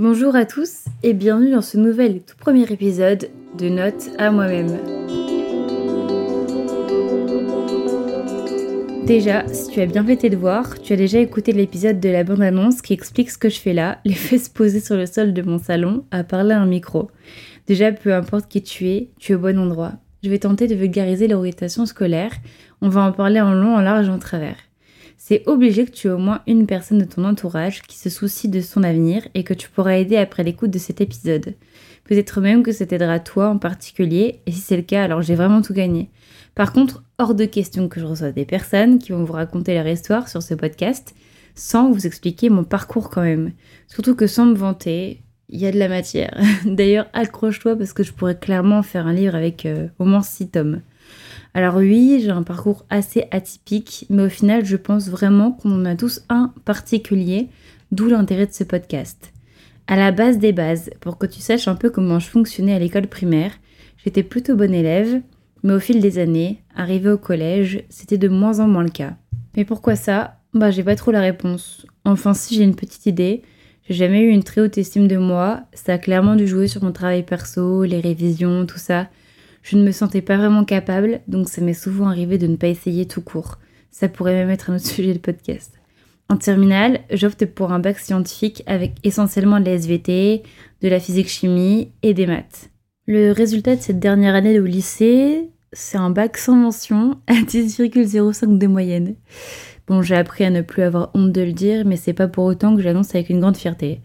Bonjour à tous et bienvenue dans ce nouvel et tout premier épisode de Notes à moi-même. Déjà, si tu as bien fait tes devoirs, tu as déjà écouté l'épisode de la bande-annonce qui explique ce que je fais là, les fesses posées sur le sol de mon salon, à parler à un micro. Déjà, peu importe qui tu es, tu es au bon endroit. Je vais tenter de vulgariser l'orientation scolaire, on va en parler en long, en large, en travers c'est obligé que tu aies au moins une personne de ton entourage qui se soucie de son avenir et que tu pourras aider après l'écoute de cet épisode. Peut-être même que ça t'aidera toi en particulier, et si c'est le cas, alors j'ai vraiment tout gagné. Par contre, hors de question que je reçoive des personnes qui vont vous raconter leur histoire sur ce podcast, sans vous expliquer mon parcours quand même. Surtout que sans me vanter, il y a de la matière. D'ailleurs, accroche-toi parce que je pourrais clairement faire un livre avec euh, au moins 6 tomes. Alors oui, j'ai un parcours assez atypique, mais au final, je pense vraiment qu'on en a tous un particulier, d'où l'intérêt de ce podcast. À la base des bases, pour que tu saches un peu comment je fonctionnais à l'école primaire, j'étais plutôt bonne élève, mais au fil des années, arrivé au collège, c'était de moins en moins le cas. Mais pourquoi ça? Bah j'ai pas trop la réponse. Enfin si j'ai une petite idée, j'ai jamais eu une très haute estime de moi, ça a clairement dû jouer sur mon travail perso, les révisions, tout ça. Je ne me sentais pas vraiment capable, donc ça m'est souvent arrivé de ne pas essayer tout court. Ça pourrait même être un autre sujet de podcast. En terminale, j'opte pour un bac scientifique avec essentiellement de la SVT, de la physique-chimie et des maths. Le résultat de cette dernière année au lycée, c'est un bac sans mention à 10,05 de moyenne. Bon, j'ai appris à ne plus avoir honte de le dire, mais c'est pas pour autant que j'annonce avec une grande fierté.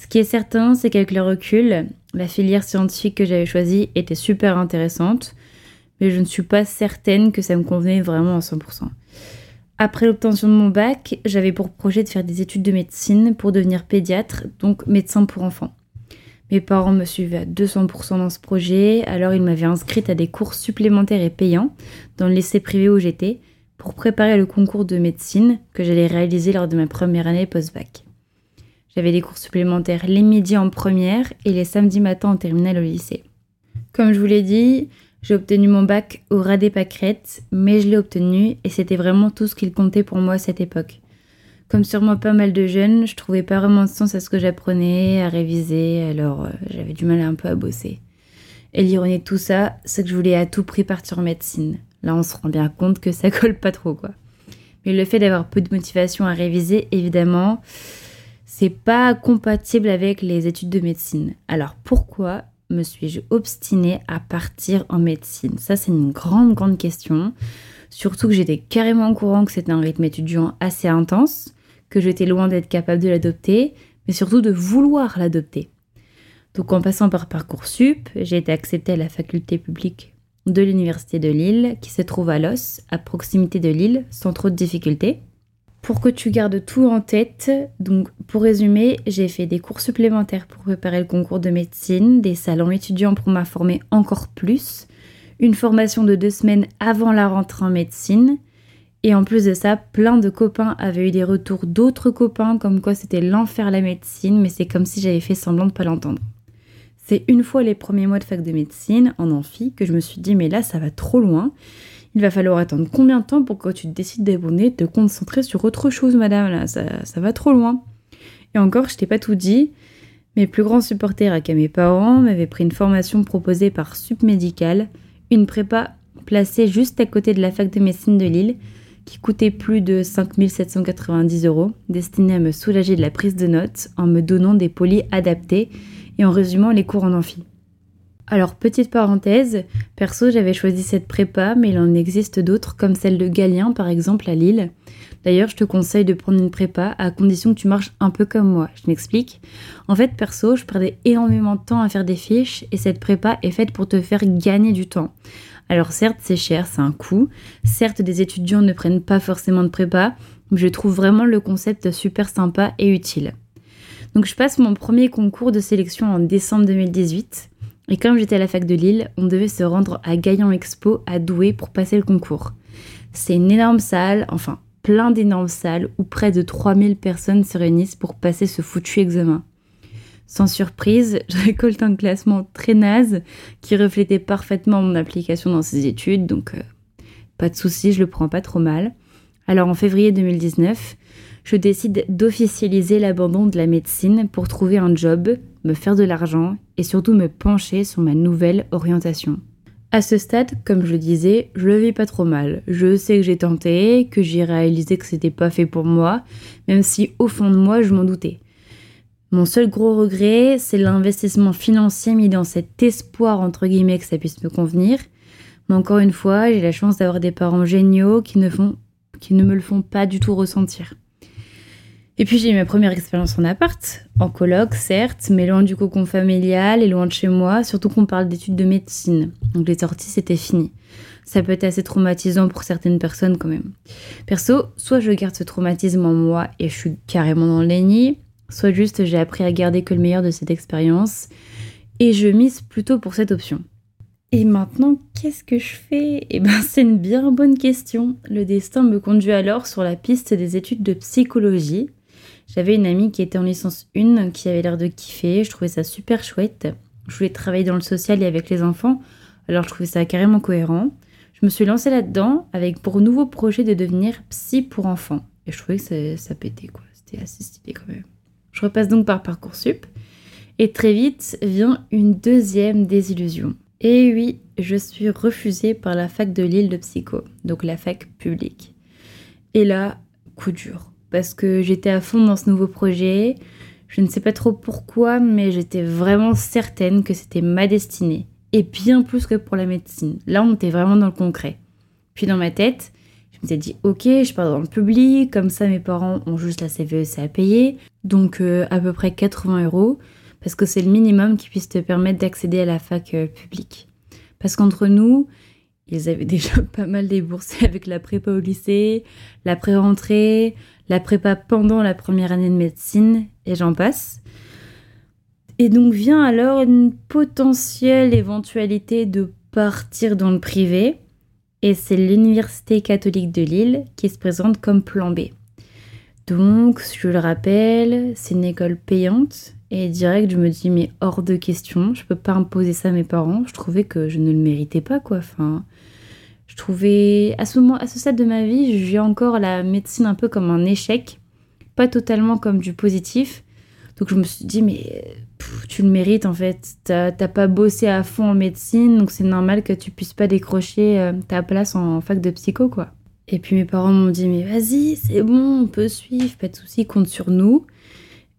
Ce qui est certain, c'est qu'avec le recul, la filière scientifique que j'avais choisie était super intéressante, mais je ne suis pas certaine que ça me convenait vraiment à 100%. Après l'obtention de mon bac, j'avais pour projet de faire des études de médecine pour devenir pédiatre, donc médecin pour enfants. Mes parents me suivaient à 200% dans ce projet, alors ils m'avaient inscrite à des cours supplémentaires et payants dans le lycée privé où j'étais pour préparer le concours de médecine que j'allais réaliser lors de ma première année post-bac. J'avais des cours supplémentaires les midis en première et les samedis matins en terminale au lycée. Comme je vous l'ai dit, j'ai obtenu mon bac au ras des pâquerettes, mais je l'ai obtenu et c'était vraiment tout ce qu'il comptait pour moi à cette époque. Comme sûrement pas mal de jeunes, je trouvais pas vraiment de sens à ce que j'apprenais, à réviser, alors euh, j'avais du mal un peu à bosser. Et l'ironie de tout ça, c'est que je voulais à tout prix partir en médecine. Là, on se rend bien compte que ça colle pas trop, quoi. Mais le fait d'avoir peu de motivation à réviser, évidemment, c'est pas compatible avec les études de médecine. Alors pourquoi me suis-je obstinée à partir en médecine? Ça, c'est une grande, grande question. Surtout que j'étais carrément au courant que c'était un rythme étudiant assez intense, que j'étais loin d'être capable de l'adopter, mais surtout de vouloir l'adopter. Donc en passant par Parcoursup, j'ai été acceptée à la faculté publique de l'Université de Lille, qui se trouve à Los, à proximité de Lille, sans trop de difficultés. Pour que tu gardes tout en tête, donc pour résumer, j'ai fait des cours supplémentaires pour préparer le concours de médecine, des salons étudiants pour m'informer encore plus, une formation de deux semaines avant la rentrée en médecine, et en plus de ça, plein de copains avaient eu des retours d'autres copains comme quoi c'était l'enfer la médecine, mais c'est comme si j'avais fait semblant de pas l'entendre. C'est une fois les premiers mois de fac de médecine en amphi que je me suis dit mais là ça va trop loin il va falloir attendre combien de temps pour que tu décides d'abonner, de te concentrer sur autre chose, madame, ça, va trop loin. Et encore, je t'ai pas tout dit. Mes plus grands supporters, à mes parents, m'avaient pris une formation proposée par Submédical, une prépa placée juste à côté de la fac de médecine de Lille, qui coûtait plus de 5790 euros, destinée à me soulager de la prise de notes en me donnant des polis adaptés et en résumant les cours en amphi. Alors, petite parenthèse, perso, j'avais choisi cette prépa, mais il en existe d'autres, comme celle de Galien, par exemple, à Lille. D'ailleurs, je te conseille de prendre une prépa à condition que tu marches un peu comme moi. Je m'explique. En fait, perso, je perdais énormément de temps à faire des fiches et cette prépa est faite pour te faire gagner du temps. Alors certes, c'est cher, c'est un coût. Certes, des étudiants ne prennent pas forcément de prépa, mais je trouve vraiment le concept super sympa et utile. Donc je passe mon premier concours de sélection en décembre 2018. Et comme j'étais à la fac de Lille, on devait se rendre à Gaillan Expo à Douai pour passer le concours. C'est une énorme salle, enfin plein d'énormes salles où près de 3000 personnes se réunissent pour passer ce foutu examen. Sans surprise, je récolte un classement très naze qui reflétait parfaitement mon application dans ces études, donc euh, pas de souci, je le prends pas trop mal. Alors en février 2019, je décide d'officialiser l'abandon de la médecine pour trouver un job, me faire de l'argent et surtout me pencher sur ma nouvelle orientation. À ce stade, comme je le disais, je le vis pas trop mal. Je sais que j'ai tenté, que j'ai réalisé que c'était pas fait pour moi, même si au fond de moi je m'en doutais. Mon seul gros regret, c'est l'investissement financier mis dans cet espoir entre guillemets que ça puisse me convenir. Mais encore une fois, j'ai la chance d'avoir des parents géniaux qui ne, font, qui ne me le font pas du tout ressentir. Et puis j'ai eu ma première expérience en appart, en coloc certes, mais loin du cocon familial et loin de chez moi, surtout qu'on parle d'études de médecine. Donc les sorties c'était fini. Ça peut être assez traumatisant pour certaines personnes quand même. Perso, soit je garde ce traumatisme en moi et je suis carrément dans le déni, soit juste j'ai appris à garder que le meilleur de cette expérience et je mise plutôt pour cette option. Et maintenant, qu'est-ce que je fais? Eh ben, c'est une bien bonne question. Le destin me conduit alors sur la piste des études de psychologie j'avais une amie qui était en licence 1 qui avait l'air de kiffer, je trouvais ça super chouette. Je voulais travailler dans le social et avec les enfants, alors je trouvais ça carrément cohérent. Je me suis lancée là-dedans avec pour nouveau projet de devenir psy pour enfants. Et je trouvais que ça, pétait quoi, c'était assez stylé quand même. Je repasse donc par Parcoursup et très vite vient une deuxième désillusion. Et oui, je suis refusée par la fac de Lille de psycho, donc la fac publique. Et là, coup dur parce que j'étais à fond dans ce nouveau projet. Je ne sais pas trop pourquoi, mais j'étais vraiment certaine que c'était ma destinée. Et bien plus que pour la médecine. Là, on était vraiment dans le concret. Puis dans ma tête, je me suis dit, ok, je pars dans le public, comme ça mes parents ont juste la CVEC à payer, donc euh, à peu près 80 euros, parce que c'est le minimum qui puisse te permettre d'accéder à la fac euh, publique. Parce qu'entre nous, ils avaient déjà pas mal déboursé avec la prépa au lycée, la pré-rentrée, la prépa pendant la première année de médecine, et j'en passe. Et donc vient alors une potentielle éventualité de partir dans le privé, et c'est l'Université catholique de Lille qui se présente comme plan B. Donc, je le rappelle, c'est une école payante, et direct, je me dis, mais hors de question, je peux pas imposer ça à mes parents. Je trouvais que je ne le méritais pas, quoi. Enfin, je trouvais, à ce moment, à ce stade de ma vie, je vis encore la médecine un peu comme un échec, pas totalement comme du positif. Donc je me suis dit, mais tu le mérites en fait. T'as pas bossé à fond en médecine, donc c'est normal que tu puisses pas décrocher euh, ta place en fac de psycho, quoi. Et puis mes parents m'ont dit, mais vas-y, c'est bon, on peut suivre, pas de soucis, compte sur nous.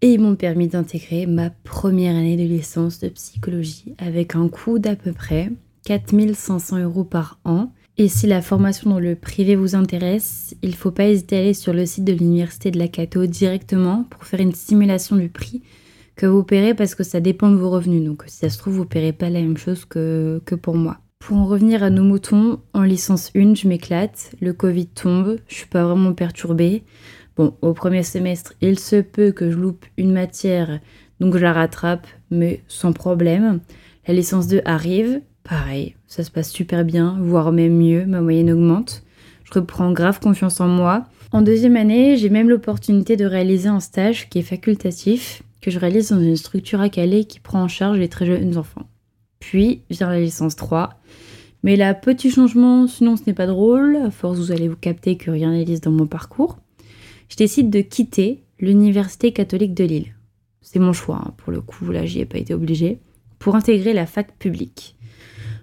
Et ils m'ont permis d'intégrer ma première année de licence de psychologie avec un coût d'à peu près 4500 euros par an et si la formation dans le privé vous intéresse, il ne faut pas hésiter à aller sur le site de l'Université de la Cato directement pour faire une simulation du prix que vous paierez parce que ça dépend de vos revenus. Donc si ça se trouve, vous ne paierez pas la même chose que, pour moi. Pour en revenir à nos moutons, en licence 1, je m'éclate, le Covid tombe, je suis pas vraiment perturbée. Au premier semestre, il se peut que je loupe une matière, donc je la rattrape, mais sans problème. La licence 2 arrive, Pareil, ça se passe super bien, voire même mieux, ma moyenne augmente. Je reprends grave confiance en moi. En deuxième année, j'ai même l'opportunité de réaliser un stage qui est facultatif, que je réalise dans une structure à Calais qui prend en charge les très jeunes enfants. Puis vient la licence 3. Mais là, petit changement, sinon ce n'est pas drôle, à force vous allez vous capter que rien n'est lisse dans mon parcours. Je décide de quitter l'Université catholique de Lille. C'est mon choix, hein, pour le coup, là j'y ai pas été obligée, pour intégrer la fac publique.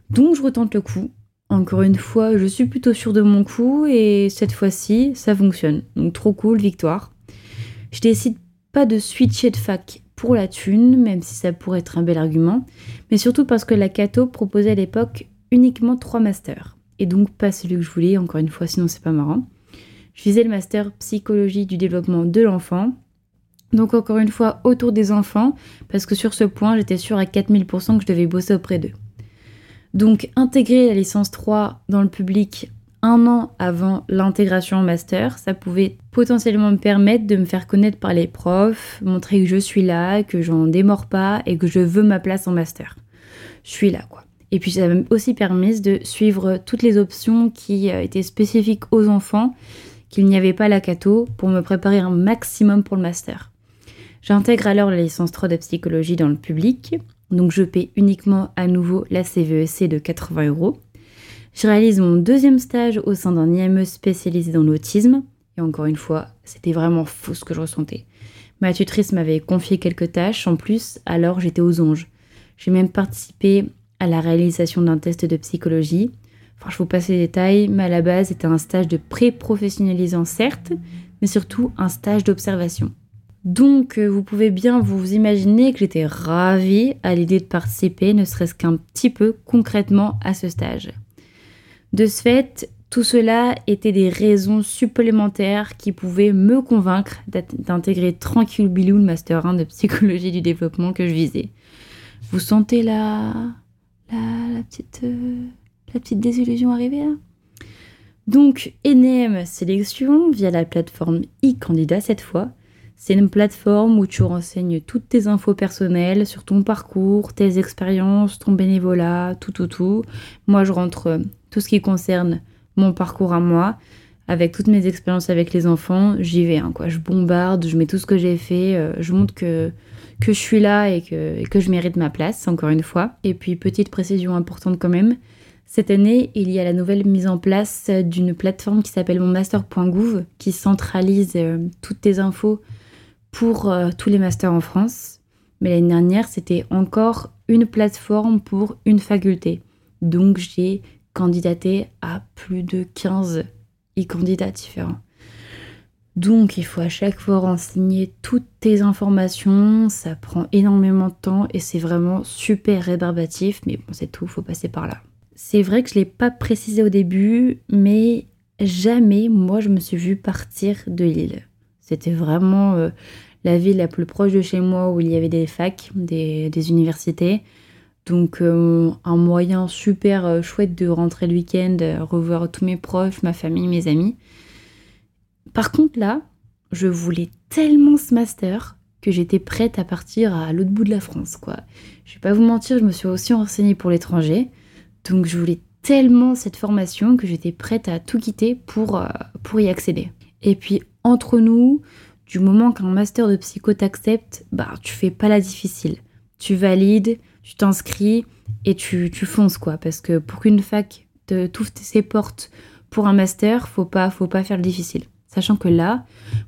Donc je retente le coup. Encore une fois, je suis plutôt sûre de mon coup et cette fois-ci, ça fonctionne. Donc trop cool, victoire. Je décide pas de switcher de fac pour la thune, même si ça pourrait être un bel argument, mais surtout parce que la Cato proposait à l'époque uniquement trois masters. Et donc pas celui que je voulais, encore une fois, sinon c'est pas marrant. Je visais le master psychologie du développement de l'enfant. Donc encore une fois, autour des enfants, parce que sur ce point, j'étais sûre à 4000% que je devais bosser auprès d'eux. Donc intégrer la licence 3 dans le public un an avant l'intégration en master, ça pouvait potentiellement me permettre de me faire connaître par les profs, montrer que je suis là, que j'en démords pas et que je veux ma place en master. Je suis là quoi. Et puis ça m'a aussi permis de suivre toutes les options qui euh, étaient spécifiques aux enfants, qu'il n'y avait pas à la cato, pour me préparer un maximum pour le master. J'intègre alors la licence 3 de psychologie dans le public donc je paie uniquement à nouveau la CVEC e de 80 euros. Je réalise mon deuxième stage au sein d'un IME spécialisé dans l'autisme. Et encore une fois, c'était vraiment faux ce que je ressentais. Ma tutrice m'avait confié quelques tâches en plus, alors j'étais aux anges. J'ai même participé à la réalisation d'un test de psychologie. Enfin, je vous passe les détails, mais à la base, c'était un stage de pré-professionnalisant, certes, mais surtout un stage d'observation. Donc, euh, vous pouvez bien vous imaginer que j'étais ravie à l'idée de participer, ne serait-ce qu'un petit peu concrètement à ce stage. De ce fait, tout cela était des raisons supplémentaires qui pouvaient me convaincre d'intégrer tranquille bilou le Master 1 de psychologie du développement que je visais. Vous sentez la, la, petite, euh, la petite désillusion arriver là Donc, ENEM Sélection via la plateforme e-candidat cette fois. C'est une plateforme où tu renseignes toutes tes infos personnelles sur ton parcours, tes expériences, ton bénévolat, tout, tout, tout. Moi, je rentre tout ce qui concerne mon parcours à moi, avec toutes mes expériences avec les enfants, j'y vais. Hein, quoi. Je bombarde, je mets tout ce que j'ai fait, euh, je montre que, je suis là et que, que je mérite ma place, encore une fois. Et puis, petite précision importante quand même, cette année, il y a la nouvelle mise en place d'une plateforme qui s'appelle monmaster.gouv, qui centralise euh, toutes tes infos pour euh, tous les masters en France. Mais l'année dernière, c'était encore une plateforme pour une faculté. Donc j'ai candidater à plus de 15 e-candidats différents. Donc il faut à chaque fois renseigner toutes tes informations, ça prend énormément de temps et c'est vraiment super rébarbatif, mais bon c'est tout, faut passer par là. C'est vrai que je ne l'ai pas précisé au début, mais jamais moi je me suis vue partir de Lille. C'était vraiment euh, la ville la plus proche de chez moi où il y avait des facs, des, universités. Donc euh, un moyen super euh, chouette de rentrer le week-end, revoir tous mes proches, ma famille, mes amis. Par contre là, je voulais tellement ce master que j'étais prête à partir à l'autre bout de la France, quoi. Je vais pas vous mentir, je me suis aussi renseignée pour l'étranger. Donc je voulais tellement cette formation que j'étais prête à tout quitter pour, pour y accéder. Et puis entre nous, du moment qu'un master de psycho t'accepte, bah tu fais pas la difficile. Tu valides, tu t'inscris et tu, tu, fonces quoi. Parce que pour qu'une fac t'ouvre ses portes pour un master, faut pas, faut pas faire le difficile. Sachant que là,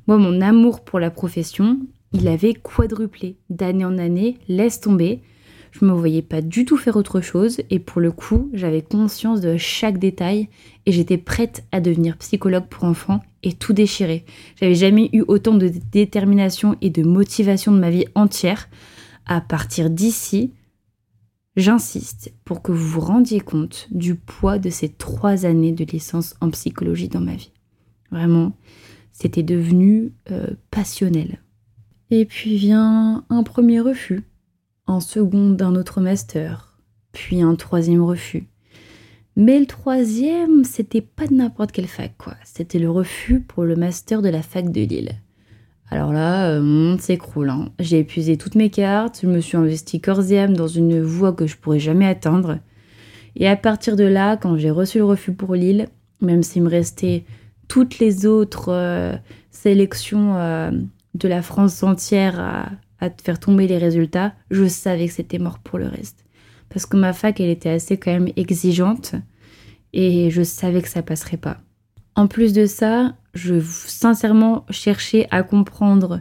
moi, mon amour pour la profession, il avait quadruplé d'année en année, laisse tomber. Je me voyais pas du tout faire autre chose et pour le coup, j'avais conscience de chaque détail et j'étais prête à devenir psychologue pour enfants et tout déchirer. J'avais jamais eu autant de détermination et de motivation de ma vie entière. À partir d'ici, J'insiste pour que vous vous rendiez compte du poids de ces trois années de licence en psychologie dans ma vie. Vraiment, c'était devenu euh, passionnel. Et puis vient un premier refus, en second d'un autre master, puis un troisième refus. Mais le troisième, c'était pas de n'importe quelle fac, quoi. C'était le refus pour le master de la fac de Lille. Alors là, mon monde s'écroule. J'ai épuisé toutes mes cartes, je me suis investi âme dans une voie que je pourrais jamais atteindre. Et à partir de là, quand j'ai reçu le refus pour Lille, même s'il me restait toutes les autres euh, sélections euh, de la France entière à, à faire tomber les résultats, je savais que c'était mort pour le reste. Parce que ma fac, elle était assez quand même exigeante et je savais que ça passerait pas. En plus de ça, je sincèrement cherchais à comprendre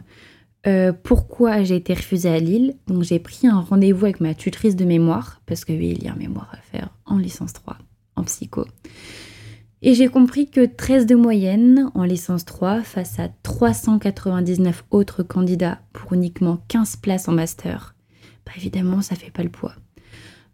euh, pourquoi j'ai été refusée à Lille. Donc j'ai pris un rendez-vous avec ma tutrice de mémoire, parce que oui, il y a un mémoire à faire en licence 3, en psycho. Et j'ai compris que 13 de moyenne en licence 3 face à 399 autres candidats pour uniquement 15 places en master, bah évidemment ça fait pas le poids.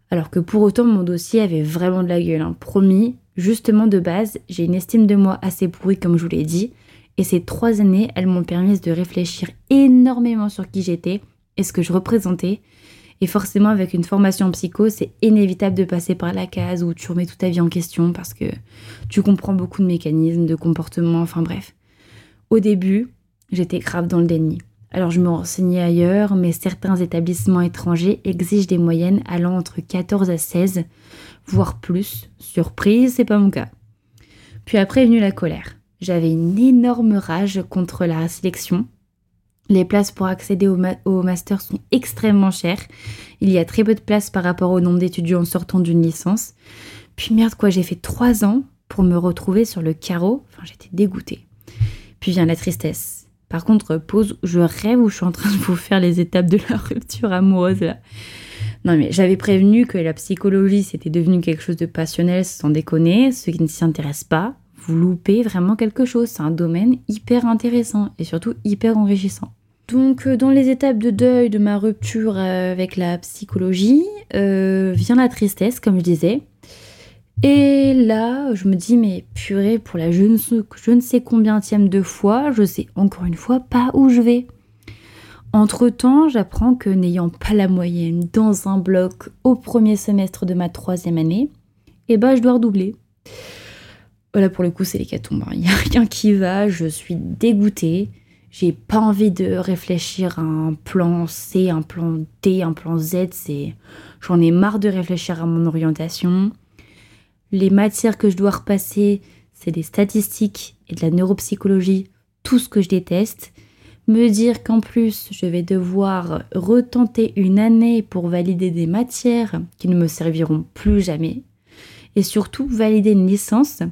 Alors que pour autant mon dossier avait vraiment de la gueule, hein. promis, Justement, de base, j'ai une estime de moi assez pourrie, comme je vous l'ai dit, et ces trois années, elles m'ont permis de réfléchir énormément sur qui j'étais et ce que je représentais. Et forcément, avec une formation en psycho, c'est inévitable de passer par la case où tu remets toute ta vie en question parce que tu comprends beaucoup de mécanismes, de comportements, enfin bref. Au début, j'étais grave dans le déni. Alors je me renseignais ailleurs, mais certains établissements étrangers exigent des moyennes allant entre 14 à 16, voire plus. Surprise, c'est pas mon cas. Puis après est venue la colère. J'avais une énorme rage contre la sélection. Les places pour accéder au, master sont extrêmement chères. Il y a très peu de places par rapport au nombre d'étudiants sortant d'une licence. Puis merde quoi, j'ai fait trois ans pour me retrouver sur le carreau. Enfin, j'étais dégoûtée. Puis vient la tristesse. Par contre, pause, je rêve ou je suis en train de vous faire les étapes de la rupture amoureuse là. Non mais j'avais prévenu que la psychologie c'était devenu quelque chose de passionnel sans déconner. Ceux qui ne s'y intéressent pas, vous loupez vraiment quelque chose. C'est un domaine hyper intéressant et surtout hyper enrichissant. Donc dans les étapes de deuil de ma rupture avec la psychologie, euh, vient la tristesse comme je disais. Et là, je me dis, mais purée, pour la je ne, je ne sais combien de fois, je sais encore une fois pas où je vais. Entre-temps, j'apprends que n'ayant pas la moyenne dans un bloc au premier semestre de ma troisième année, eh ben, je dois redoubler. Voilà, pour le coup, c'est l'hécatombe. Hein. Il n'y a rien qui va, je suis dégoûtée. J'ai pas envie de réfléchir à un plan C, un plan D, un plan Z. J'en ai marre de réfléchir à mon orientation. Les matières que je dois repasser, c'est des statistiques et de la neuropsychologie, tout ce que je déteste. Me dire qu'en plus, je vais devoir retenter une année pour valider des matières qui ne me serviront plus jamais. Et surtout, valider une licence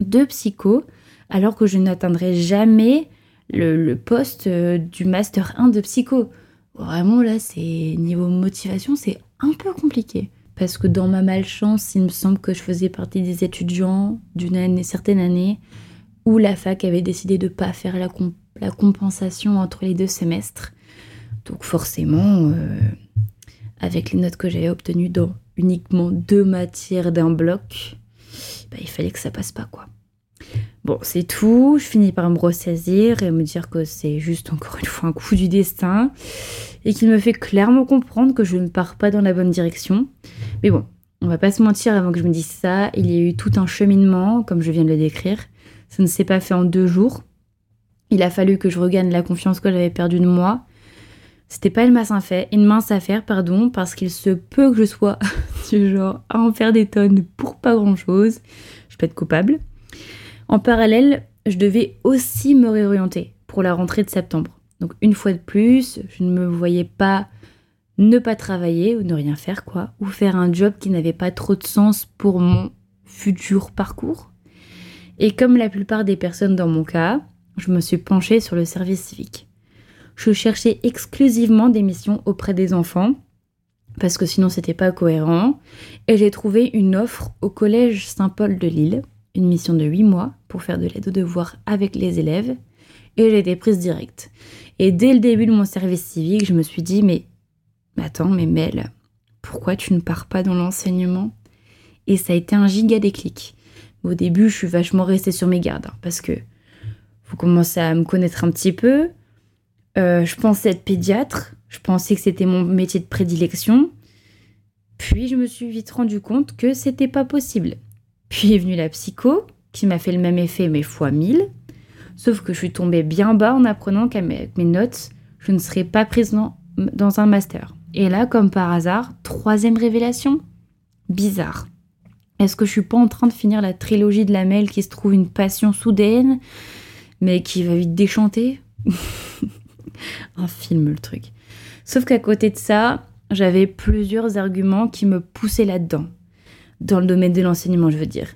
de psycho alors que je n'atteindrai jamais le, poste euh, du master 1 de psycho. Vraiment là, c'est niveau motivation, c'est un peu compliqué parce que dans ma malchance, il me semble que je faisais partie des étudiants d'une année, certaine année où la fac avait décidé de ne pas faire la, la, compensation entre les deux semestres. Donc forcément, euh, avec les notes que j'avais obtenues dans uniquement deux matières d'un bloc, bah, il fallait que ça passe pas quoi. Bon, c'est tout. Je finis par me ressaisir et me dire que c'est juste encore une fois un coup du destin et qu'il me fait clairement comprendre que je ne pars pas dans la bonne direction. Mais bon, on va pas se mentir avant que je me dise ça. Il y a eu tout un cheminement, comme je viens de le décrire. Ça ne s'est pas fait en deux jours. Il a fallu que je regagne la confiance que j'avais perdue de moi. C'était pas une mince affaire, une mince affaire, pardon, parce qu'il se peut que je sois du genre à en faire des tonnes pour pas grand chose. Je peux être coupable. En parallèle, je devais aussi me réorienter pour la rentrée de septembre. Donc une fois de plus, je ne me voyais pas ne pas travailler ou ne rien faire quoi, ou faire un job qui n'avait pas trop de sens pour mon futur parcours. Et comme la plupart des personnes dans mon cas, je me suis penchée sur le service civique. Je cherchais exclusivement des missions auprès des enfants parce que sinon c'était pas cohérent et j'ai trouvé une offre au collège Saint-Paul de Lille une mission de 8 mois pour faire de l'aide aux devoirs avec les élèves et j'ai été prise directe. Et dès le début de mon service civique, je me suis dit mais, attends, mais Mel, pourquoi tu ne pars pas dans l'enseignement? Et ça a été un giga déclic. Au début, je suis vachement restée sur mes gardes hein, parce que vous commencez à me connaître un petit peu. Euh, je pensais être pédiatre, je pensais que c'était mon métier de prédilection. Puis je me suis vite rendu compte que c'était pas possible. Puis est venue la psycho, qui m'a fait le même effet, mais fois mille. Sauf que je suis tombée bien bas en apprenant qu'avec mes notes, je ne serais pas prise dans, un master. Et là, comme par hasard, troisième révélation Bizarre. Est-ce que je suis pas en train de finir la trilogie de la Mel qui se trouve une passion soudaine, mais qui va vite déchanter Un film, le truc. Sauf qu'à côté de ça, j'avais plusieurs arguments qui me poussaient là-dedans dans le domaine de l'enseignement, je veux dire.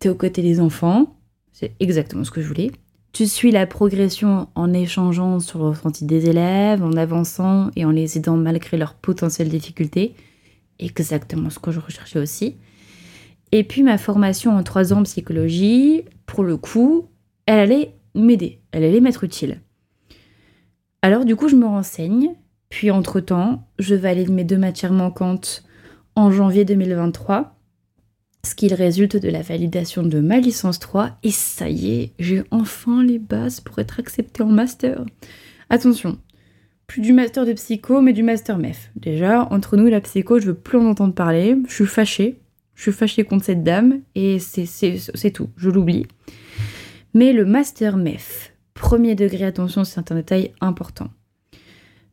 Tu es aux côtés des enfants, c'est exactement ce que je voulais. Tu suis la progression en échangeant sur le ressenti des élèves, en avançant et en les aidant malgré leurs potentielles difficultés. Exactement ce que je recherchais aussi. Et puis ma formation en trois ans en psychologie, pour le coup, elle allait m'aider, elle allait m'être utile. Alors du coup, je me renseigne, puis entre-temps, je valide mes deux matières manquantes en janvier 2023 ce qu'il résulte de la validation de ma licence 3 et ça y est, j'ai enfin les bases pour être acceptée en master. Attention, plus du master de psycho mais du master MEF. Déjà, entre nous la psycho, je veux plus en entendre parler, je suis fâchée, je suis fâchée contre cette dame et c'est tout, je l'oublie. Mais le master MEF, premier degré, attention, c'est un détail important.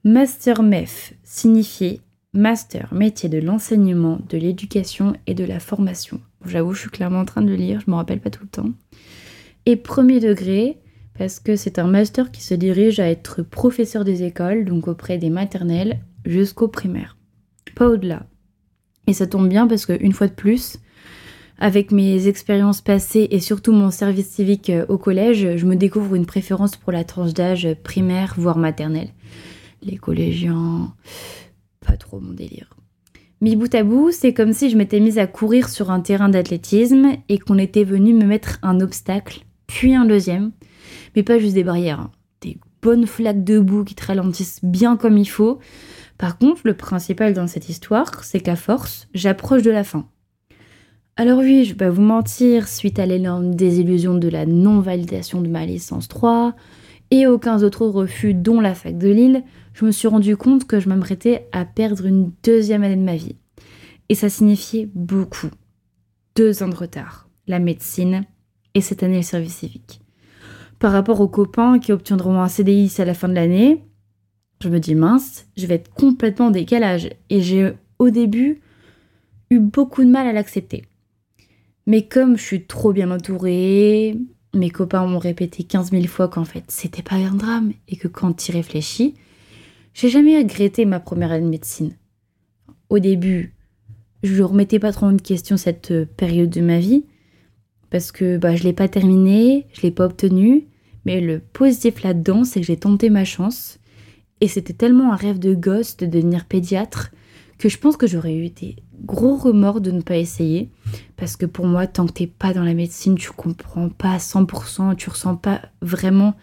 Master MEF signifiait master, métier de l'enseignement, de l'éducation et de la formation. J'avoue, je suis clairement en train de lire, je me rappelle pas tout le temps. Et premier degré, parce que c'est un master qui se dirige à être professeur des écoles, donc auprès des maternelles jusqu'au primaire. Pas au-delà. Et ça tombe bien parce qu'une fois de plus, Avec mes expériences passées et surtout mon service civique euh, au collège, je me découvre une préférence pour la tranche d'âge primaire, voire maternelle. Les collégiens, pas trop mon délire. Mi bout à bout, c'est comme si je m'étais mise à courir sur un terrain d'athlétisme et qu'on était venu me mettre un obstacle, puis un deuxième, mais pas juste des barrières, hein. des bonnes flaques de boue qui te ralentissent bien comme il faut. Par contre, le principal dans cette histoire, c'est qu'à force, j'approche de la fin. Alors oui, je vais pas vous mentir, suite à l'énorme désillusion de la non-validation de ma licence 3 et aucun autres refus dont la fac de Lille, je me suis rendu compte que je m'apprêtais à perdre une deuxième année de ma vie. Et ça signifiait beaucoup. Deux ans de retard, la médecine et cette année le service civique. Par rapport aux copains qui obtiendront un CDI à la fin de l'année, je me dis mince, je vais être complètement en décalage. Et j'ai au début eu beaucoup de mal à l'accepter. Mais comme je suis trop bien entourée, mes copains m'ont répété 15 000 fois qu'en fait c'était pas un drame et que quand tu y réfléchis, j'ai jamais regretté ma première année de médecine. Au début, je ne remettais pas trop en question cette euh, période de ma vie parce que bah, je l'ai pas terminée, je l'ai pas obtenue. Mais le positif là-dedans, c'est que j'ai tenté ma chance et c'était tellement un rêve de gosse de devenir pédiatre que je pense que j'aurais eu des gros remords de ne pas essayer. Parce que pour moi, tant que t'es pas dans la médecine, tu comprends pas à 100%, tu ressens pas vraiment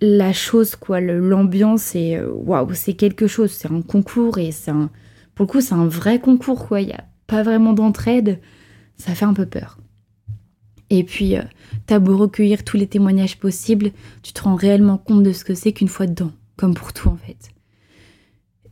la chose, quoi. L'ambiance, et euh, waouh, c'est quelque chose. C'est un concours et c'est un. Pour le coup, c'est un vrai concours, quoi. Il n'y a pas vraiment d'entraide. Ça fait un peu peur. Et puis, euh, t'as beau recueillir tous les témoignages possibles, tu te rends réellement compte de ce que c'est qu'une fois dedans, comme pour tout en fait.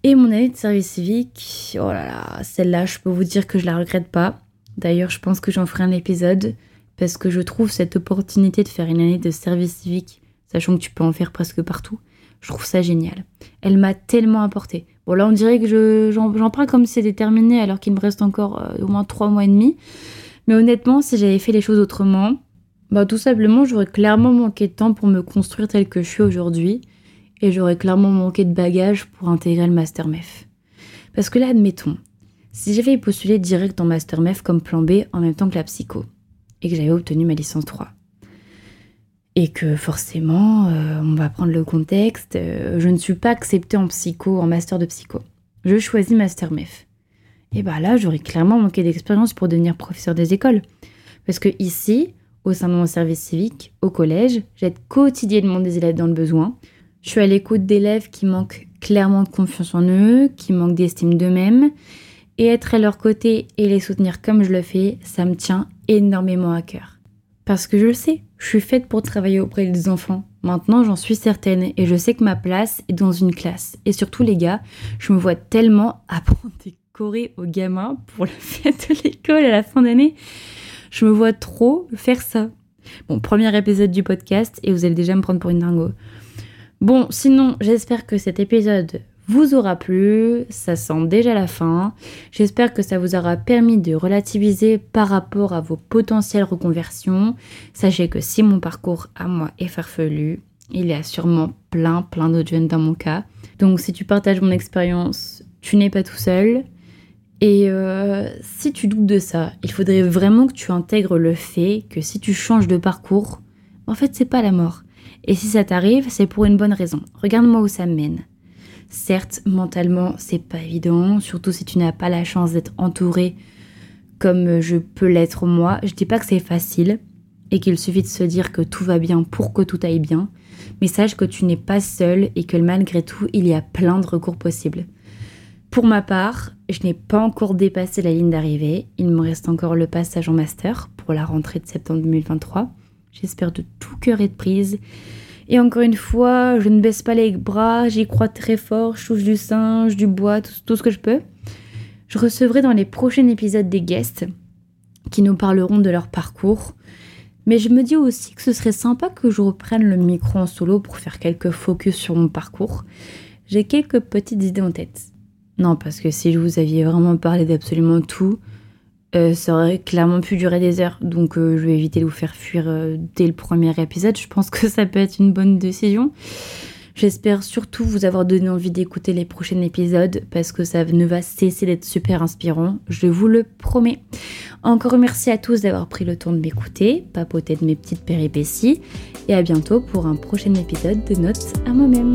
Et mon année de service civique, oh là là, celle-là, je peux vous dire que je la regrette pas. D'ailleurs, je pense que j'en ferai un épisode parce que je trouve cette opportunité de faire une année de service civique, sachant que tu peux en faire presque partout, je trouve ça génial. Elle m'a tellement apporté. Bon, là, on dirait que j'en parle comme si c'était terminé alors qu'il me reste encore euh, au moins trois mois et demi. Mais honnêtement, si j'avais fait les choses autrement, bah tout simplement, j'aurais clairement manqué de temps pour me construire tel que je suis aujourd'hui et j'aurais clairement manqué de bagages pour intégrer le Master MEF. Parce que là, admettons, si j'avais postulé direct en Master MEF comme plan B en même temps que la psycho, et que j'avais obtenu ma licence 3, et que forcément, euh, on va prendre le contexte, euh, je ne suis pas acceptée en psycho, en master de psycho. Je choisis Master MEF. Et bah là, j'aurais clairement manqué d'expérience pour devenir professeur des écoles. Parce que ici, au sein de mon service civique, au collège, j'aide quotidiennement des élèves dans le besoin, je suis à l'écoute d'élèves qui manquent clairement de confiance en eux, qui manquent d'estime d'eux-mêmes. Et être à leur côté et les soutenir comme je le fais, ça me tient énormément à cœur. Parce que je le sais, je suis faite pour travailler auprès des enfants. Maintenant, j'en suis certaine et je sais que ma place est dans une classe. Et surtout, les gars, je me vois tellement apprendre des chorés aux gamins pour la fête de l'école à la fin d'année. Je me vois trop faire ça. Bon, premier épisode du podcast et vous allez déjà me prendre pour une dingo. Bon, sinon, j'espère que cet épisode vous aura plu, ça sent déjà la fin. J'espère que ça vous aura permis de relativiser par rapport à vos potentielles reconversions. Sachez que si mon parcours à moi est farfelu, il y a sûrement plein, plein d'autres jeunes dans mon cas. Donc si tu partages mon expérience, tu n'es pas tout seul. Et euh, si tu doutes de ça, il faudrait vraiment que tu intègres le fait que si tu changes de parcours, en fait c'est pas la mort. Et si ça t'arrive, c'est pour une bonne raison. Regarde-moi où ça mène. Certes, mentalement, c'est pas évident, surtout si tu n'as pas la chance d'être entouré comme je peux l'être moi. Je dis pas que c'est facile et qu'il suffit de se dire que tout va bien pour que tout aille bien, mais sache que tu n'es pas seul et que malgré tout, il y a plein de recours possibles. Pour ma part, je n'ai pas encore dépassé la ligne d'arrivée. Il me reste encore le passage en master pour la rentrée de septembre 2023. J'espère de tout cœur être prise. Et encore une fois, je ne baisse pas les bras, j'y crois très fort, je touche du singe, du bois, tout, ce que je peux. Je recevrai dans les prochains épisodes des guests qui nous parleront de leur parcours. Mais je me dis aussi que ce serait sympa que je reprenne le micro en solo pour faire quelques focus sur mon parcours. J'ai quelques petites idées en tête. Non, parce que si je vous aviez vraiment parlé d'absolument tout, euh, ça aurait clairement pu durer des heures. Donc euh, je vais éviter de vous faire fuir euh, dès le premier épisode. Je pense que ça peut être une bonne décision. J'espère surtout vous avoir donné envie d'écouter les prochains épisodes parce que ça ne va cesser d'être super inspirant, je vous le promets. Encore merci à tous d'avoir pris le temps de m'écouter, papoter de mes petites péripéties et à bientôt pour un prochain épisode de Notes à moi-même.